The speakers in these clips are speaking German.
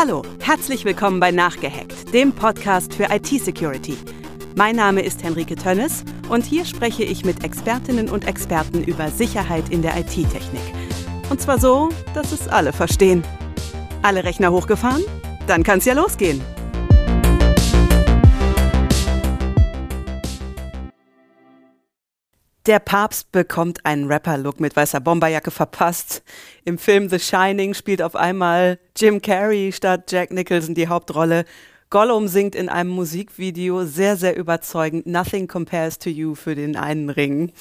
Hallo, herzlich willkommen bei Nachgehackt, dem Podcast für IT-Security. Mein Name ist Henrike Tönnes und hier spreche ich mit Expertinnen und Experten über Sicherheit in der IT-Technik. Und zwar so, dass es alle verstehen. Alle Rechner hochgefahren? Dann kann's ja losgehen. Der Papst bekommt einen Rapper-Look mit weißer Bomberjacke verpasst. Im Film The Shining spielt auf einmal Jim Carrey statt Jack Nicholson die Hauptrolle. Gollum singt in einem Musikvideo sehr, sehr überzeugend Nothing Compares to You für den einen Ring.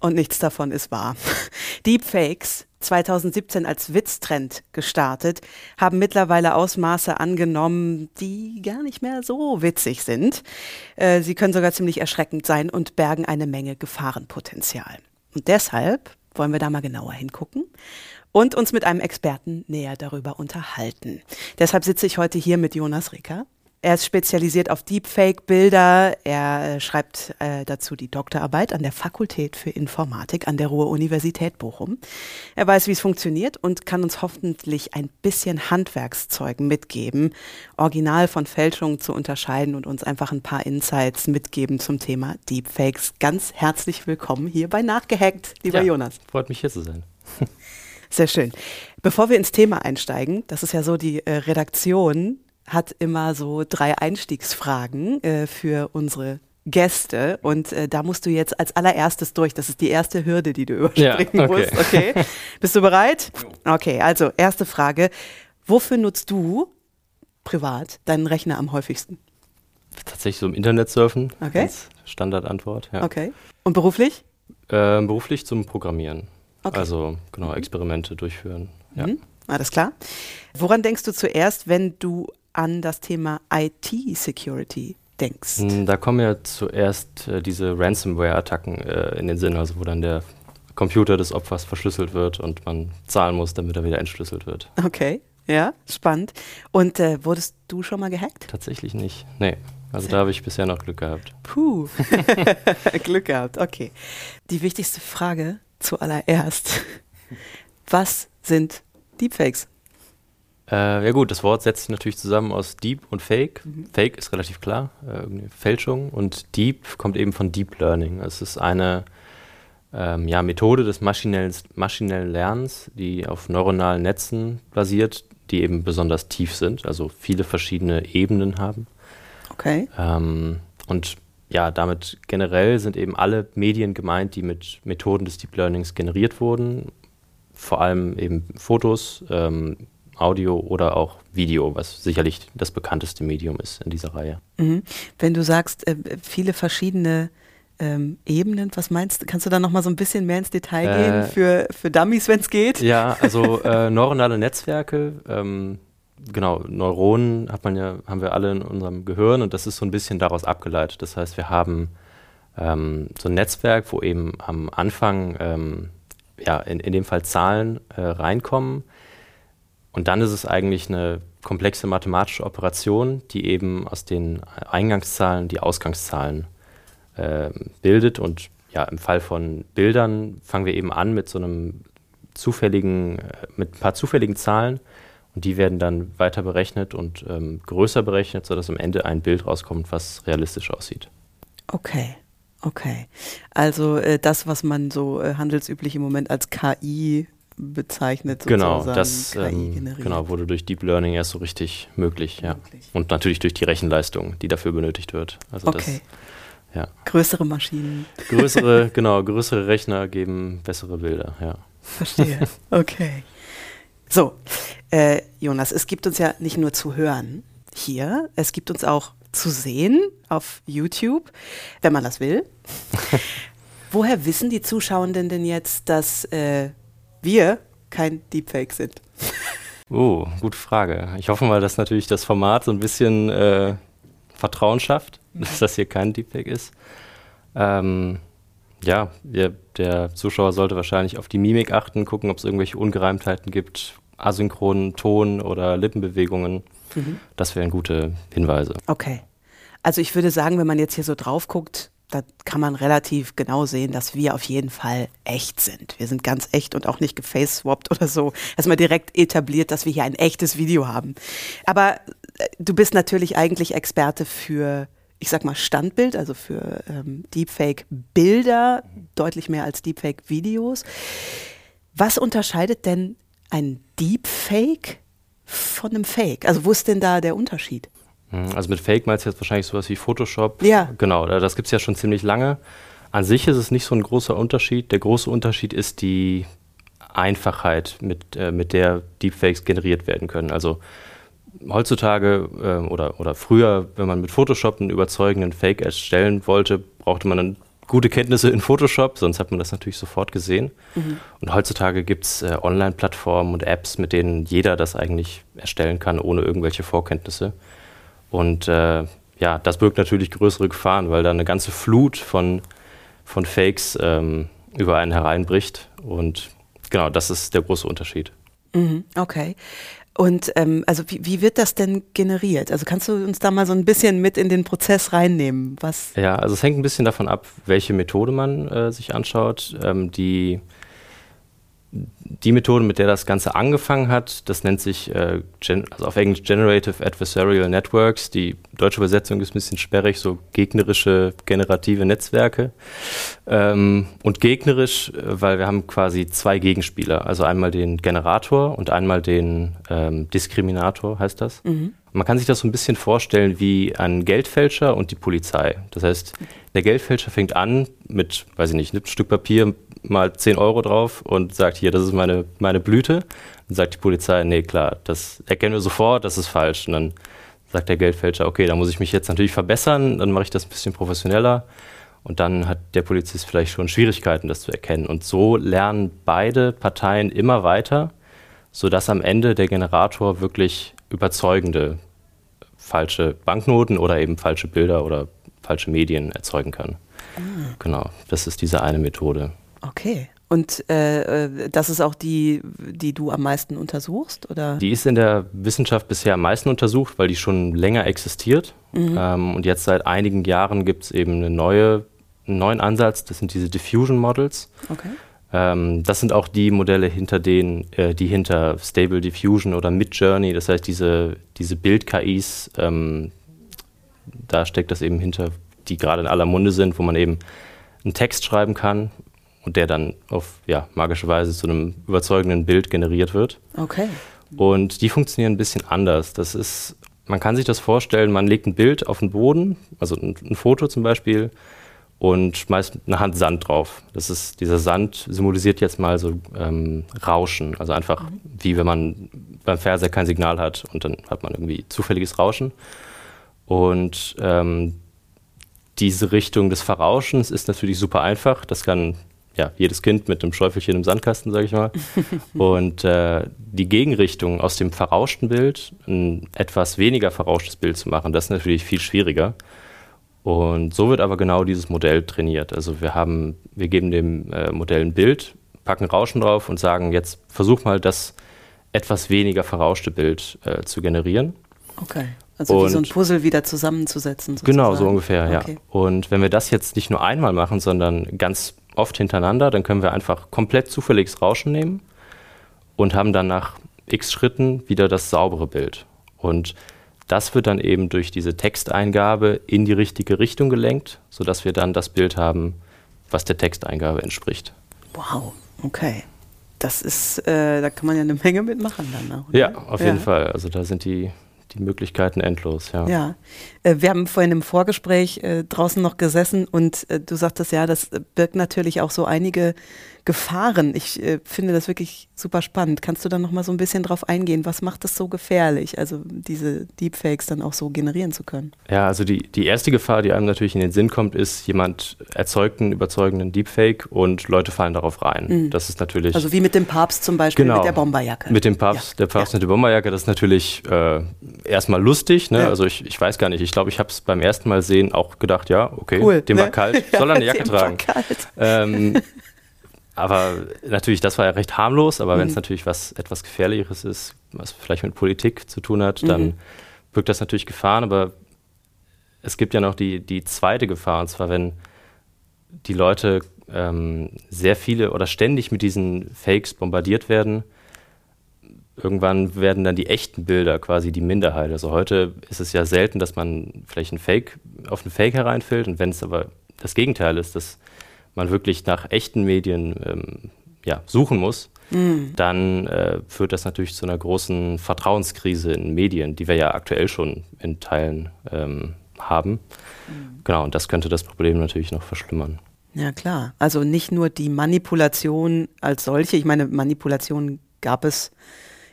Und nichts davon ist wahr. Deepfakes 2017 als Witztrend gestartet, haben mittlerweile Ausmaße angenommen, die gar nicht mehr so witzig sind. Äh, sie können sogar ziemlich erschreckend sein und bergen eine Menge Gefahrenpotenzial. Und deshalb wollen wir da mal genauer hingucken und uns mit einem Experten näher darüber unterhalten. Deshalb sitze ich heute hier mit Jonas Ricker. Er ist spezialisiert auf Deepfake-Bilder. Er äh, schreibt äh, dazu die Doktorarbeit an der Fakultät für Informatik an der Ruhr-Universität Bochum. Er weiß, wie es funktioniert und kann uns hoffentlich ein bisschen Handwerkszeug mitgeben, Original von Fälschungen zu unterscheiden und uns einfach ein paar Insights mitgeben zum Thema Deepfakes. Ganz herzlich willkommen hier bei Nachgehackt, lieber ja, Jonas. Freut mich hier zu sein. Sehr schön. Bevor wir ins Thema einsteigen, das ist ja so die äh, Redaktion hat immer so drei Einstiegsfragen äh, für unsere Gäste und äh, da musst du jetzt als allererstes durch. Das ist die erste Hürde, die du überspringen ja, okay. musst. Okay. Bist du bereit? Okay, also erste Frage. Wofür nutzt du privat deinen Rechner am häufigsten? Tatsächlich so im Internet surfen. Okay. Standardantwort. Ja. Okay. Und beruflich? Äh, beruflich zum Programmieren. Okay. Also genau, mhm. Experimente durchführen. Ja. Mhm. Alles klar. Woran denkst du zuerst, wenn du an das Thema IT-Security denkst? Hm, da kommen ja zuerst äh, diese Ransomware-Attacken äh, in den Sinn, also wo dann der Computer des Opfers verschlüsselt wird und man zahlen muss, damit er wieder entschlüsselt wird. Okay, ja, spannend. Und äh, wurdest du schon mal gehackt? Tatsächlich nicht, nee. Also da habe ich bisher noch Glück gehabt. Puh, Glück gehabt, okay. Die wichtigste Frage zuallererst. Was sind Deepfakes? Äh, ja gut, das Wort setzt sich natürlich zusammen aus Deep und Fake. Mhm. Fake ist relativ klar, äh, Fälschung und Deep kommt eben von Deep Learning. Es ist eine ähm, ja, Methode des maschinellen, maschinellen Lernens, die auf neuronalen Netzen basiert, die eben besonders tief sind, also viele verschiedene Ebenen haben. Okay. Ähm, und ja, damit generell sind eben alle Medien gemeint, die mit Methoden des Deep Learnings generiert wurden. Vor allem eben Fotos, ähm, Audio oder auch Video, was sicherlich das bekannteste Medium ist in dieser Reihe. Mhm. Wenn du sagst, äh, viele verschiedene ähm, Ebenen, was meinst du? Kannst du da nochmal so ein bisschen mehr ins Detail äh, gehen für, für Dummies, wenn es geht? Ja, also äh, neuronale Netzwerke, ähm, genau, Neuronen hat man ja, haben wir alle in unserem Gehirn und das ist so ein bisschen daraus abgeleitet. Das heißt, wir haben ähm, so ein Netzwerk, wo eben am Anfang ähm, ja, in, in dem Fall Zahlen äh, reinkommen und dann ist es eigentlich eine komplexe mathematische Operation, die eben aus den Eingangszahlen die Ausgangszahlen äh, bildet. Und ja, im Fall von Bildern fangen wir eben an mit so einem zufälligen, äh, mit ein paar zufälligen Zahlen und die werden dann weiter berechnet und ähm, größer berechnet, sodass am Ende ein Bild rauskommt, was realistisch aussieht. Okay. Okay. Also äh, das, was man so äh, handelsüblich im Moment als KI bezeichnet. Genau, das ähm, genau, wurde durch Deep Learning erst so richtig möglich, ja. Möglich. Und natürlich durch die Rechenleistung, die dafür benötigt wird. Also okay. Das, ja. Größere Maschinen. Größere, genau, größere Rechner geben bessere Bilder, ja. Verstehe. Okay. So, äh, Jonas, es gibt uns ja nicht nur zu hören hier, es gibt uns auch zu sehen auf YouTube, wenn man das will. Woher wissen die Zuschauenden denn jetzt, dass äh, wir kein Deepfake sind? Oh, gute Frage. Ich hoffe mal, dass natürlich das Format so ein bisschen äh, Vertrauen schafft, mhm. dass das hier kein Deepfake ist. Ähm, ja, der, der, Zuschauer sollte wahrscheinlich auf die Mimik achten, gucken, ob es irgendwelche Ungereimtheiten gibt, asynchronen Ton oder Lippenbewegungen. Mhm. Das wären gute Hinweise. Okay. Also ich würde sagen, wenn man jetzt hier so drauf guckt, da kann man relativ genau sehen, dass wir auf jeden Fall echt sind. Wir sind ganz echt und auch nicht gefaceswapped oder so. Erstmal direkt etabliert, dass wir hier ein echtes Video haben. Aber äh, du bist natürlich eigentlich Experte für, ich sag mal, Standbild, also für ähm, Deepfake-Bilder, deutlich mehr als Deepfake-Videos. Was unterscheidet denn ein Deepfake von einem Fake? Also wo ist denn da der Unterschied? Hm, also mit Fake meinst du jetzt wahrscheinlich sowas wie Photoshop. Ja. Genau, das gibt es ja schon ziemlich lange. An sich ist es nicht so ein großer Unterschied. Der große Unterschied ist die Einfachheit, mit, äh, mit der Deepfakes generiert werden können. Also heutzutage äh, oder, oder früher, wenn man mit Photoshop einen überzeugenden Fake erstellen wollte, brauchte man dann gute Kenntnisse in Photoshop, sonst hat man das natürlich sofort gesehen. Mhm. Und heutzutage gibt es äh, Online-Plattformen und Apps, mit denen jeder das eigentlich erstellen kann, ohne irgendwelche Vorkenntnisse. Und äh, ja, das birgt natürlich größere Gefahren, weil da eine ganze Flut von, von Fakes ähm, über einen hereinbricht. Und genau, das ist der große Unterschied. Mhm, okay. Und ähm, also wie, wie wird das denn generiert? Also kannst du uns da mal so ein bisschen mit in den Prozess reinnehmen? Was? Ja, also es hängt ein bisschen davon ab, welche Methode man äh, sich anschaut. Ähm, die die Methode, mit der das Ganze angefangen hat, das nennt sich äh, also auf Englisch Generative Adversarial Networks. Die deutsche Übersetzung ist ein bisschen sperrig, so gegnerische generative Netzwerke. Ähm, und gegnerisch, äh, weil wir haben quasi zwei Gegenspieler, also einmal den Generator und einmal den ähm, Diskriminator, heißt das. Mhm. Man kann sich das so ein bisschen vorstellen wie ein Geldfälscher und die Polizei. Das heißt, der Geldfälscher fängt an mit, weiß ich nicht, einem Stück Papier, mal 10 Euro drauf und sagt, hier, das ist meine, meine Blüte. Dann sagt die Polizei, nee, klar, das erkennen wir sofort, das ist falsch. Und dann sagt der Geldfälscher, okay, da muss ich mich jetzt natürlich verbessern, dann mache ich das ein bisschen professioneller. Und dann hat der Polizist vielleicht schon Schwierigkeiten, das zu erkennen. Und so lernen beide Parteien immer weiter, sodass am Ende der Generator wirklich überzeugende falsche Banknoten oder eben falsche Bilder oder falsche Medien erzeugen kann. Ah. Genau, das ist diese eine Methode. Okay. Und äh, äh, das ist auch die, die du am meisten untersuchst, oder? Die ist in der Wissenschaft bisher am meisten untersucht, weil die schon länger existiert. Mhm. Ähm, und jetzt seit einigen Jahren gibt es eben eine neue, einen neuen Ansatz. Das sind diese Diffusion Models. Okay. Ähm, das sind auch die Modelle, hinter denen, äh, die hinter Stable Diffusion oder Midjourney, das heißt diese, diese Bild-KIs, ähm, da steckt das eben hinter, die gerade in aller Munde sind, wo man eben einen Text schreiben kann und der dann auf ja, magische Weise zu einem überzeugenden Bild generiert wird. Okay. Und die funktionieren ein bisschen anders. Das ist, man kann sich das vorstellen, man legt ein Bild auf den Boden, also ein, ein Foto zum Beispiel, und schmeißt eine Hand Sand drauf. Das ist, dieser Sand symbolisiert jetzt mal so ähm, Rauschen. Also einfach mhm. wie wenn man beim Fernseher kein Signal hat und dann hat man irgendwie zufälliges Rauschen. Und ähm, diese Richtung des Verrauschens ist natürlich super einfach. Das kann ja, jedes Kind mit einem Schäufelchen im Sandkasten, sage ich mal. Und äh, die Gegenrichtung aus dem verrauschten Bild ein etwas weniger verrauschtes Bild zu machen, das ist natürlich viel schwieriger. Und so wird aber genau dieses Modell trainiert. Also wir haben, wir geben dem äh, Modell ein Bild, packen Rauschen drauf und sagen, jetzt versuch mal das etwas weniger verrauschte Bild äh, zu generieren. Okay. Also und wie so ein Puzzle wieder zusammenzusetzen. Sozusagen. Genau, so ungefähr, okay. ja. Und wenn wir das jetzt nicht nur einmal machen, sondern ganz oft hintereinander, dann können wir einfach komplett zufälliges Rauschen nehmen und haben dann nach x Schritten wieder das saubere Bild. Und das wird dann eben durch diese Texteingabe in die richtige Richtung gelenkt, sodass wir dann das Bild haben, was der Texteingabe entspricht. Wow, okay. Das ist, äh, da kann man ja eine Menge mitmachen dann auch. Oder? Ja, auf ja. jeden Fall. Also da sind die die Möglichkeiten endlos, ja. Ja, äh, wir haben vorhin im Vorgespräch äh, draußen noch gesessen und äh, du sagtest ja, das birgt natürlich auch so einige Gefahren. Ich äh, finde das wirklich super spannend. Kannst du da noch mal so ein bisschen drauf eingehen? Was macht es so gefährlich, also diese Deepfakes dann auch so generieren zu können? Ja, also die, die erste Gefahr, die einem natürlich in den Sinn kommt, ist, jemand erzeugt einen überzeugenden Deepfake und Leute fallen darauf rein. Mhm. Das ist natürlich. Also wie mit dem Papst zum Beispiel genau, mit der Bomberjacke. Mit dem Papst, ja. der Papst ja. mit der Bomberjacke, das ist natürlich äh, erstmal lustig. Ne? Ja. Also ich, ich weiß gar nicht, ich glaube, ich habe es beim ersten Mal sehen auch gedacht, ja, okay, cool, dem ne? war kalt, soll er eine Jacke tragen. Ähm, aber natürlich, das war ja recht harmlos, aber mhm. wenn es natürlich was etwas Gefährlicheres ist, was vielleicht mit Politik zu tun hat, dann mhm. birgt das natürlich Gefahren, aber es gibt ja noch die, die zweite Gefahr, und zwar wenn die Leute ähm, sehr viele oder ständig mit diesen Fakes bombardiert werden, irgendwann werden dann die echten Bilder quasi die Minderheit. Also heute ist es ja selten, dass man vielleicht ein Fake auf ein Fake hereinfällt und wenn es aber das Gegenteil ist, dass man wirklich nach echten Medien ähm, ja, suchen muss, mhm. dann äh, führt das natürlich zu einer großen Vertrauenskrise in Medien, die wir ja aktuell schon in Teilen ähm, haben. Mhm. Genau, und das könnte das Problem natürlich noch verschlimmern. Ja, klar. Also nicht nur die Manipulation als solche, ich meine, Manipulation gab es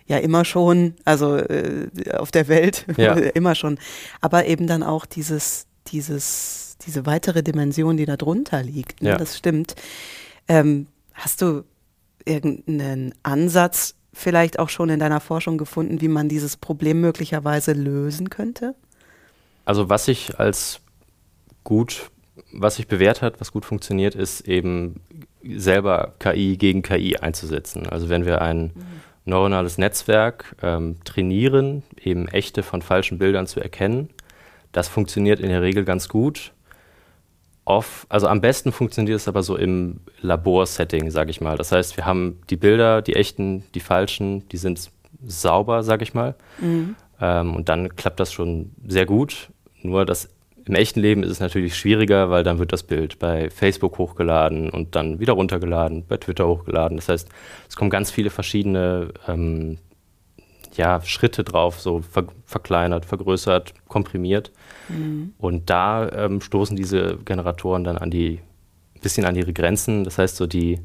ja immer schon, also äh, auf der Welt ja. immer schon, aber eben dann auch dieses, dieses, diese weitere Dimension, die da drunter liegt. Ne? Ja. Das stimmt. Ähm, hast du irgendeinen Ansatz vielleicht auch schon in deiner Forschung gefunden, wie man dieses Problem möglicherweise lösen könnte? Also was ich als gut, was sich bewährt hat, was gut funktioniert, ist eben selber KI gegen KI einzusetzen. Also wenn wir ein mhm. neuronales Netzwerk ähm, trainieren, eben echte von falschen Bildern zu erkennen, das funktioniert in der Regel ganz gut off, also am besten funktioniert es aber so im Laborsetting, sage ich mal. Das heißt, wir haben die Bilder, die echten, die falschen, die sind sauber, sage ich mal. Mhm. Ähm, und dann klappt das schon sehr gut. Nur das im echten Leben ist es natürlich schwieriger, weil dann wird das Bild bei Facebook hochgeladen und dann wieder runtergeladen, bei Twitter hochgeladen. Das heißt, es kommen ganz viele verschiedene ähm, ja, Schritte drauf, so ver verkleinert, vergrößert, komprimiert. Mhm. Und da ähm, stoßen diese Generatoren dann an die, ein bisschen an ihre Grenzen. Das heißt, so die,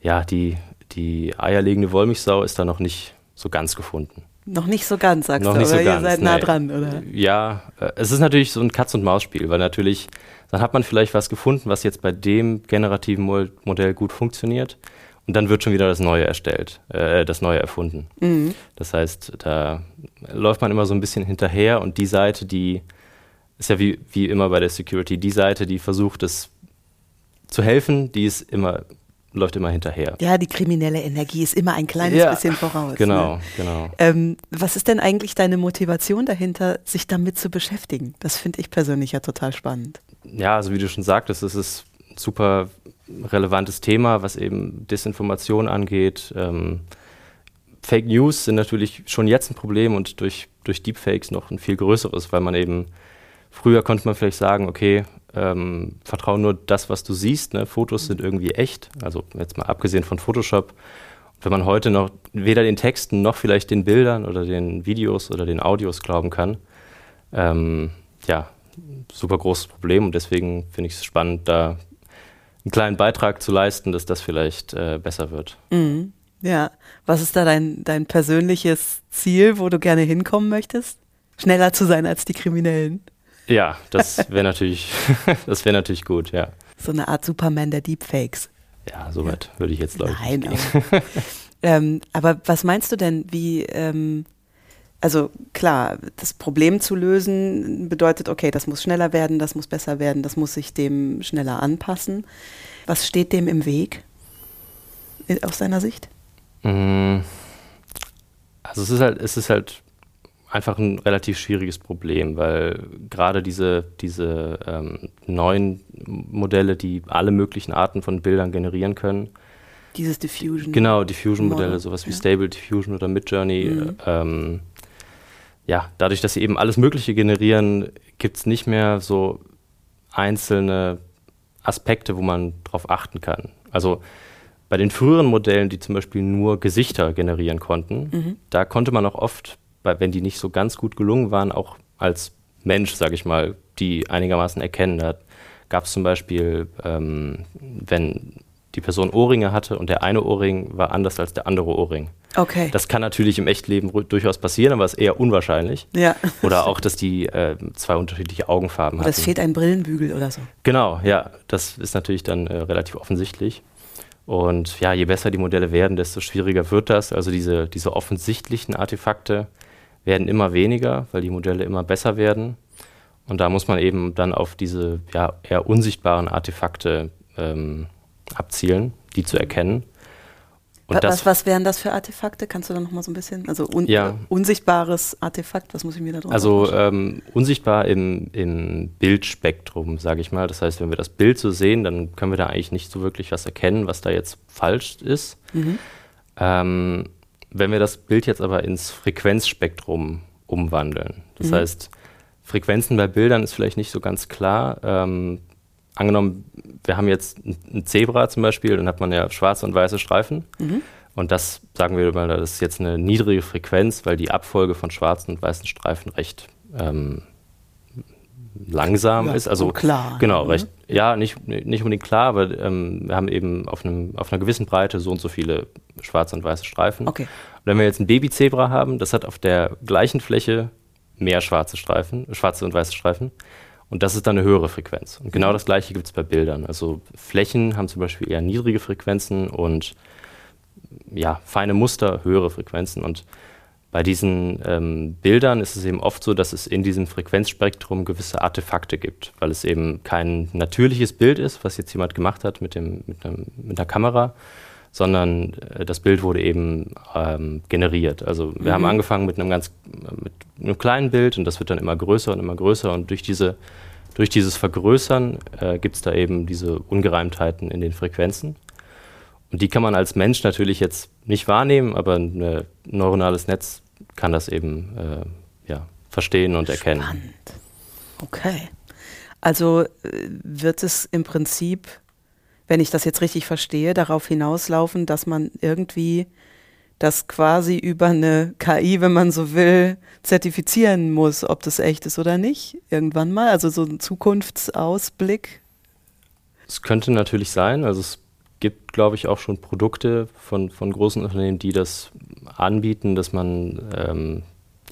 ja, die, die eierlegende Wollmilchsau ist da noch nicht so ganz gefunden. Noch nicht so ganz, sagst noch du, nicht so ganz, ihr seid nee. nah dran, oder? Ja, äh, es ist natürlich so ein Katz-und-Maus-Spiel, weil natürlich, dann hat man vielleicht was gefunden, was jetzt bei dem generativen Modell gut funktioniert und dann wird schon wieder das Neue erstellt, äh, das Neue erfunden. Mhm. Das heißt, da läuft man immer so ein bisschen hinterher und die Seite, die ist ja wie, wie immer bei der Security, die Seite, die versucht es zu helfen, die ist immer läuft immer hinterher. Ja, die kriminelle Energie ist immer ein kleines ja, bisschen voraus. Genau, ne? genau. Ähm, was ist denn eigentlich deine Motivation dahinter, sich damit zu beschäftigen? Das finde ich persönlich ja total spannend. Ja, also wie du schon sagtest, es ist super relevantes Thema, was eben Desinformation angeht. Ähm, Fake News sind natürlich schon jetzt ein Problem und durch, durch Deepfakes noch ein viel größeres, weil man eben, früher konnte man vielleicht sagen, okay, ähm, vertraue nur das, was du siehst. Ne? Fotos sind irgendwie echt, also jetzt mal abgesehen von Photoshop. Wenn man heute noch weder den Texten noch vielleicht den Bildern oder den Videos oder den Audios glauben kann, ähm, ja, super großes Problem und deswegen finde ich es spannend, da einen kleinen Beitrag zu leisten, dass das vielleicht äh, besser wird. Mhm. Ja, was ist da dein, dein persönliches Ziel, wo du gerne hinkommen möchtest? Schneller zu sein als die Kriminellen. Ja, das wäre natürlich, das wäre natürlich gut, ja. So eine Art Superman der Deepfakes. Ja, soweit ja. würde ich jetzt glaube Nein, aber, ähm, aber was meinst du denn, wie, ähm, also klar, das Problem zu lösen bedeutet, okay, das muss schneller werden, das muss besser werden, das muss sich dem schneller anpassen. Was steht dem im Weg aus deiner Sicht? Mm. Also es ist halt, es ist halt einfach ein relativ schwieriges Problem, weil gerade diese, diese ähm, neuen Modelle, die alle möglichen Arten von Bildern generieren können. Dieses Diffusion. Genau, Diffusion-Modelle, sowas wie ja. Stable Diffusion oder Midjourney. Mhm. Ähm, ja, dadurch, dass sie eben alles Mögliche generieren, gibt es nicht mehr so einzelne Aspekte, wo man drauf achten kann. Also bei den früheren Modellen, die zum Beispiel nur Gesichter generieren konnten, mhm. da konnte man auch oft, wenn die nicht so ganz gut gelungen waren, auch als Mensch, sage ich mal, die einigermaßen erkennen. Da gab es zum Beispiel, ähm, wenn die Person Ohrringe hatte und der eine Ohrring war anders als der andere Ohrring. Okay. Das kann natürlich im Echtleben durchaus passieren, aber ist eher unwahrscheinlich. Ja. Oder auch, dass die äh, zwei unterschiedliche Augenfarben haben. Es fehlt ein Brillenbügel oder so. Genau, ja. Das ist natürlich dann äh, relativ offensichtlich. Und ja, je besser die Modelle werden, desto schwieriger wird das. Also diese, diese offensichtlichen Artefakte werden immer weniger, weil die Modelle immer besser werden. Und da muss man eben dann auf diese ja, eher unsichtbaren Artefakte ähm, abzielen, die zu erkennen. Und was, was wären das für Artefakte? Kannst du da noch mal so ein bisschen, also un ja. unsichtbares Artefakt, was muss ich mir da drunter Also ähm, unsichtbar im, im Bildspektrum, sage ich mal. Das heißt, wenn wir das Bild so sehen, dann können wir da eigentlich nicht so wirklich was erkennen, was da jetzt falsch ist. Mhm. Ähm, wenn wir das Bild jetzt aber ins Frequenzspektrum umwandeln, das mhm. heißt, Frequenzen bei Bildern ist vielleicht nicht so ganz klar. Ähm, angenommen, wir haben jetzt ein Zebra zum Beispiel, dann hat man ja schwarze und weiße Streifen. Mhm. Und das, sagen wir mal, das ist jetzt eine niedrige Frequenz, weil die Abfolge von schwarzen und weißen Streifen recht ähm, langsam ja, ist. Also klar. Genau, mhm. recht, ja, nicht, nicht unbedingt klar, aber ähm, wir haben eben auf, einem, auf einer gewissen Breite so und so viele schwarze und weiße Streifen. Okay. Und wenn wir jetzt ein Babyzebra haben, das hat auf der gleichen Fläche mehr schwarze Streifen, schwarze und weiße Streifen. Und das ist dann eine höhere Frequenz. Und genau das gleiche gibt es bei Bildern. Also Flächen haben zum Beispiel eher niedrige Frequenzen und ja, feine Muster, höhere Frequenzen. Und bei diesen ähm, Bildern ist es eben oft so, dass es in diesem Frequenzspektrum gewisse Artefakte gibt, weil es eben kein natürliches Bild ist, was jetzt jemand gemacht hat mit, dem, mit, einem, mit einer Kamera, sondern äh, das Bild wurde eben ähm, generiert. Also wir mhm. haben angefangen mit einem ganz mit einem kleinen Bild und das wird dann immer größer und immer größer und durch diese durch dieses Vergrößern äh, gibt es da eben diese Ungereimtheiten in den Frequenzen. Und die kann man als Mensch natürlich jetzt nicht wahrnehmen, aber ein neuronales Netz kann das eben äh, ja, verstehen und erkennen. Spannend. Okay. Also äh, wird es im Prinzip wenn ich das jetzt richtig verstehe, darauf hinauslaufen, dass man irgendwie das quasi über eine KI, wenn man so will, zertifizieren muss, ob das echt ist oder nicht, irgendwann mal. Also so ein Zukunftsausblick. Es könnte natürlich sein. Also es gibt, glaube ich, auch schon Produkte von, von großen Unternehmen, die das anbieten, dass man ähm,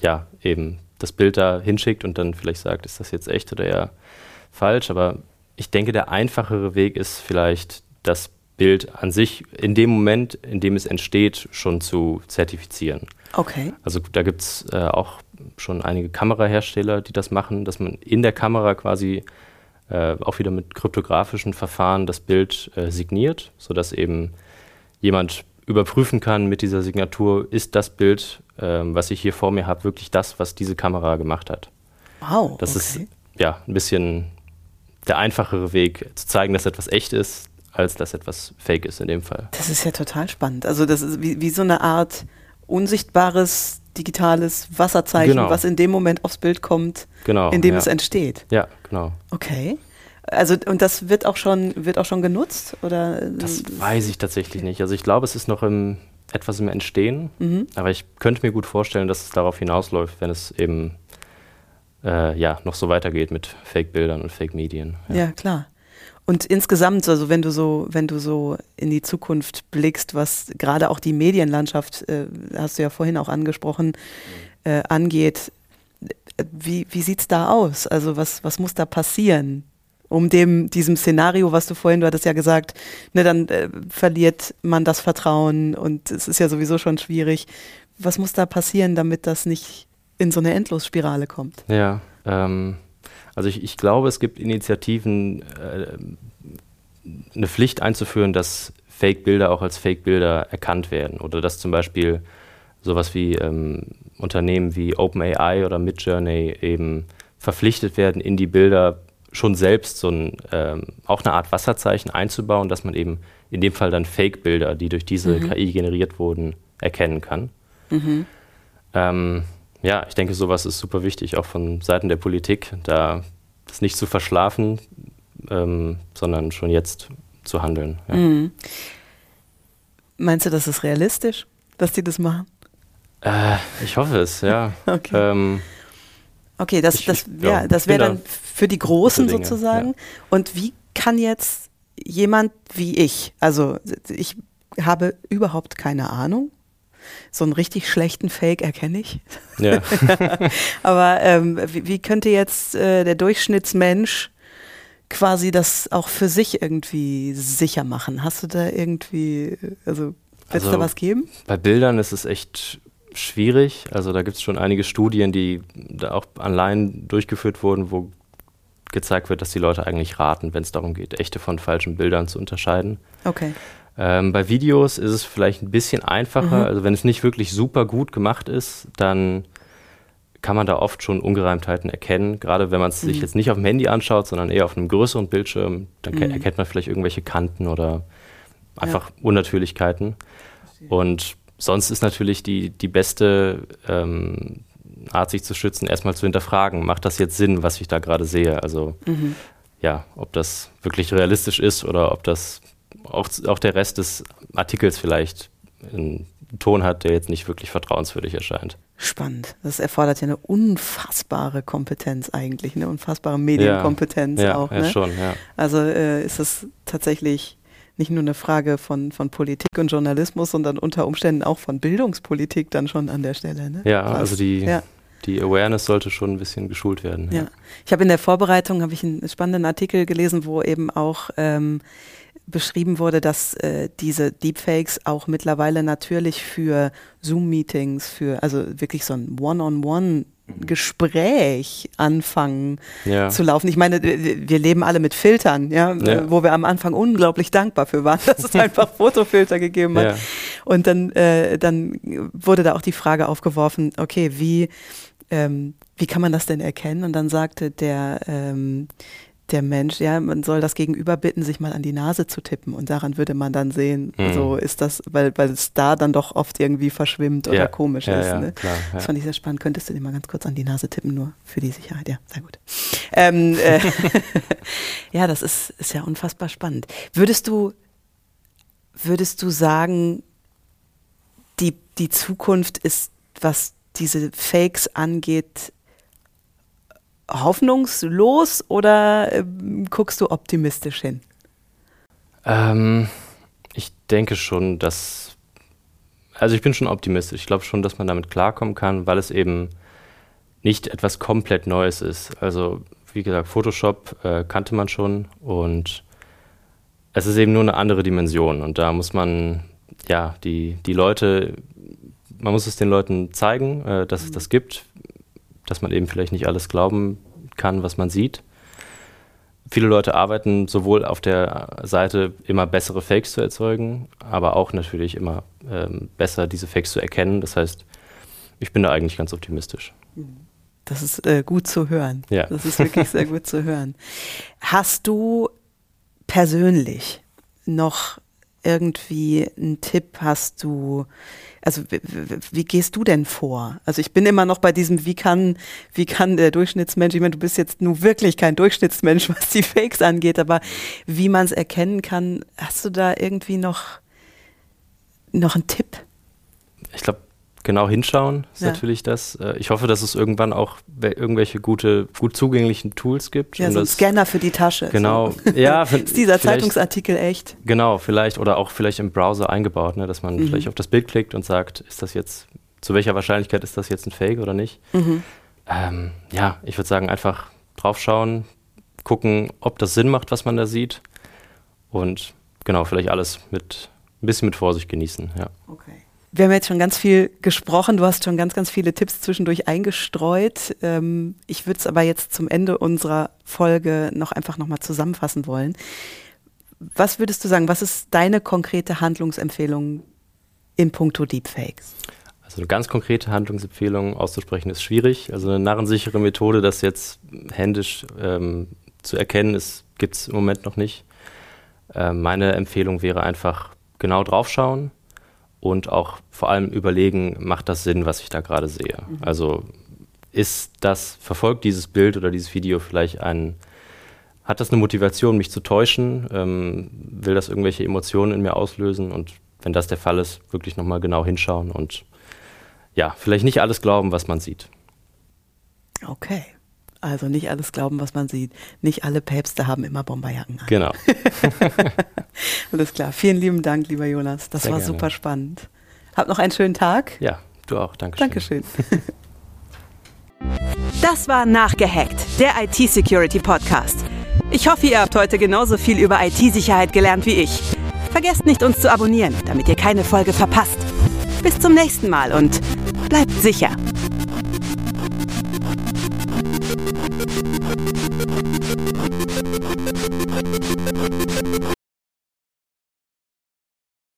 ja eben das Bild da hinschickt und dann vielleicht sagt, ist das jetzt echt oder eher falsch. Aber ich denke, der einfachere Weg ist vielleicht, das Bild an sich in dem Moment, in dem es entsteht, schon zu zertifizieren. Okay. Also da gibt es äh, auch schon einige Kamerahersteller, die das machen, dass man in der Kamera quasi äh, auch wieder mit kryptografischen Verfahren das Bild äh, signiert, sodass eben jemand überprüfen kann mit dieser Signatur, ist das Bild, ähm, was ich hier vor mir habe, wirklich das, was diese Kamera gemacht hat. Wow. Das okay. ist ja ein bisschen der einfachere Weg, zu zeigen, dass etwas echt ist, als dass etwas fake ist in dem Fall. Das ist ja total spannend. Also das ist wie, wie so eine Art unsichtbares digitales Wasserzeichen, genau. was in dem Moment aufs Bild kommt, genau, in dem ja. es entsteht. Ja, genau. Okay. Also und das wird auch schon wird auch schon genutzt oder? Das weiß ich tatsächlich nicht. Also ich glaube, es ist noch im etwas im Entstehen, mhm. aber ich könnte mir gut vorstellen, dass es darauf hinausläuft, wenn es eben äh, ja, noch so weitergeht mit Fake-Bildern und Fake-Medien. Ja. ja. klar. Und insgesamt, also wenn du so, wenn du so in die Zukunft blickst, was gerade auch die Medienlandschaft, äh, hast du ja vorhin auch angesprochen, äh, angeht, wie, wie sieht es da aus? Also was, was muss da passieren? Um dem, diesem Szenario, was du vorhin, du hattest ja gesagt, ne, dann äh, verliert man das Vertrauen und es ist ja sowieso schon schwierig. Was muss da passieren, damit das nicht in so eine Endlosspirale kommt. Ja, ähm, also ich, ich, glaube, es gibt Initiativen, äh, eine Pflicht einzuführen, dass Fake-Bilder auch als Fake-Bilder erkannt werden oder dass zum Beispiel sowas wie ähm, Unternehmen wie OpenAI oder Midjourney eben verpflichtet werden, in die Bilder schon selbst so ein, ähm, auch eine Art Wasserzeichen einzubauen, dass man eben in dem Fall dann Fake-Bilder, die durch diese mhm. KI generiert wurden, erkennen kann. Mhm. Ähm, ja, ich denke, sowas ist super wichtig, auch von Seiten der Politik, da das nicht zu verschlafen, ähm, sondern schon jetzt zu handeln. Ja. Mhm. Meinst du, das ist realistisch, dass die das machen? Äh, ich hoffe es, ja. okay. Ähm, okay, das, das, ja, das wäre dann für die Großen Dinge, sozusagen. Ja. Und wie kann jetzt jemand wie ich, also ich habe überhaupt keine Ahnung, so einen richtig schlechten Fake erkenne ich. Ja. Aber ähm, wie, wie, könnte jetzt äh, der Durchschnittsmensch quasi das auch für sich irgendwie sicher machen? Hast du da irgendwie, also es also, da was geben? Bei Bildern ist es echt schwierig. Also da gibt es schon einige Studien, die da auch allein durchgeführt wurden, wo gezeigt wird, dass die Leute eigentlich raten, wenn es darum geht, echte von falschen Bildern zu unterscheiden. Okay. Ähm, bei Videos ist es vielleicht ein bisschen einfacher. Mhm. Also wenn es nicht wirklich super gut gemacht ist, dann kann man da oft schon Ungereimtheiten erkennen. Gerade wenn man es sich Mhm. jetzt nicht auf dem Handy anschaut, sondern eher auf einem größeren Bildschirm, dann Mhm. erkennt man vielleicht irgendwelche Kanten oder einfach Unnatürlichkeiten. Und sonst ist natürlich die, die beste ähm, Art, sich zu schützen, erstmal zu hinterfragen, macht das jetzt Sinn, was ich da gerade sehe? Also Mhm. ja, ob das wirklich realistisch ist oder ob das auch, auch der Rest des Artikels vielleicht einen Ton hat, der jetzt nicht wirklich vertrauenswürdig erscheint. Spannend. Das erfordert ja eine unfassbare Kompetenz eigentlich, eine unfassbare Medienkompetenz ja, auch. ja ne? schon, ja. Also äh, ist es tatsächlich nicht nur eine Frage von, von Politik und Journalismus, sondern unter Umständen auch von Bildungspolitik dann schon an der Stelle. Ne? Ja, Krass. also die, Ja. die Awareness sollte schon ein bisschen geschult werden. Ja. Ich habe in der Vorbereitung habe ich einen spannenden Artikel gelesen, wo eben auch ähm, beschrieben wurde, dass äh, diese Deepfakes auch mittlerweile natürlich für Zoom-Meetings, für also wirklich so ein One-on-One-Gespräch anfangen ja. zu laufen. Ich meine, wir leben alle mit Filtern, ja, Ja. wo wir am Anfang unglaublich dankbar für waren, dass es einfach Fotofilter gegeben hat. ja. Und dann, äh, dann wurde da auch die Frage aufgeworfen, okay, wie, ähm, wie kann man das denn erkennen? Und dann sagte der, ähm, der Mensch, ja, man soll das Gegenüber bitten, sich mal an die Nase zu tippen. Und daran würde man dann sehen, Mhm. so ist das, weil, weil es da dann doch oft irgendwie verschwimmt oder Ja. komisch ja, ist. ja, Ne? klar. Das fand ich sehr spannend. Könntest du dir mal ganz kurz an die Nase tippen, nur für die Sicherheit? Ja, sehr gut. Ähm, äh, ja, das ist, ist ja unfassbar spannend. Würdest du, würdest du sagen, die, die Zukunft ist, was diese Fakes angeht, hoffnungslos oder ähm, guckst du optimistisch hin? Ähm, ich denke schon, dass. Also ich bin schon optimistisch. Ich glaube schon, dass man damit klarkommen kann, weil es eben nicht etwas komplett Neues ist. Also wie gesagt, Photoshop äh, kannte man schon und es ist eben nur eine andere Dimension. Und da muss man, ja, die, die Leute, man muss es den Leuten zeigen, äh, dass es das gibt, dass man eben vielleicht nicht alles glauben kann, was man sieht. Viele Leute arbeiten sowohl auf der Seite immer bessere Fakes zu erzeugen, aber auch natürlich immer ähm, besser diese Fakes zu erkennen. Das heißt, ich bin da eigentlich ganz optimistisch. Das ist äh, gut zu hören. Ja. Das ist wirklich sehr gut zu hören. Hast du persönlich noch irgendwie einen Tipp? Hast du, also w- w- wie gehst du denn vor? Also ich bin immer noch bei diesem, wie kann, wie kann der Durchschnittsmensch, ich meine, du bist jetzt nun wirklich kein Durchschnittsmensch, was die Fakes angeht, aber wie man es erkennen kann, hast du da irgendwie noch, noch einen Tipp? Ich glaube, genau hinschauen ist Ja. natürlich das. Äh, Ich hoffe, dass es irgendwann auch wel- irgendwelche gute, gut zugänglichen Tools gibt. Ja, so ein Scanner für die Tasche. Genau. So. Ja, ist dieser Zeitungsartikel echt? Genau, vielleicht oder auch vielleicht im Browser eingebaut, ne, dass man Mhm. vielleicht auf das Bild klickt und sagt, ist das jetzt, zu welcher Wahrscheinlichkeit ist das jetzt ein Fake oder nicht? Mhm. Ähm, ja, ich würde sagen, einfach draufschauen, gucken, ob das Sinn macht, was man da sieht. Und genau, vielleicht alles mit ein bisschen mit Vorsicht genießen. Ja. Okay. Wir haben jetzt schon ganz viel gesprochen. Du hast schon ganz, ganz viele Tipps zwischendurch eingestreut. Ähm, ich würde es aber jetzt zum Ende unserer Folge noch einfach nochmal zusammenfassen wollen. Was würdest du sagen, was ist deine konkrete Handlungsempfehlung in puncto Deepfakes? Also eine ganz konkrete Handlungsempfehlung auszusprechen ist schwierig. Also eine narrensichere Methode, das jetzt händisch ähm, zu erkennen, gibt es im Moment noch nicht. Ähm, meine Empfehlung wäre einfach genau draufschauen und auch vor allem überlegen, macht das Sinn, was ich da gerade sehe? Also ist das, verfolgt dieses Bild oder dieses Video vielleicht ein, hat das eine Motivation, mich zu täuschen? Ähm, will das irgendwelche Emotionen in mir auslösen? Und wenn das der Fall ist, wirklich nochmal genau hinschauen und ja, vielleicht nicht alles glauben, was man sieht. Okay. Also nicht alles glauben, was man sieht. Nicht alle Päpste haben immer Bomberjacken an. Genau. Alles klar. Vielen lieben Dank, lieber Jonas. Das Sehr war gerne. super spannend. Habt noch einen schönen Tag. Ja, du auch. Dankeschön. Dankeschön. Das war Nachgehackt, der IT-Security-Podcast. Ich hoffe, ihr habt heute genauso viel über IT-Sicherheit gelernt wie ich. Vergesst nicht, uns zu abonnieren, damit ihr keine Folge verpasst. Bis zum nächsten Mal und bleibt sicher.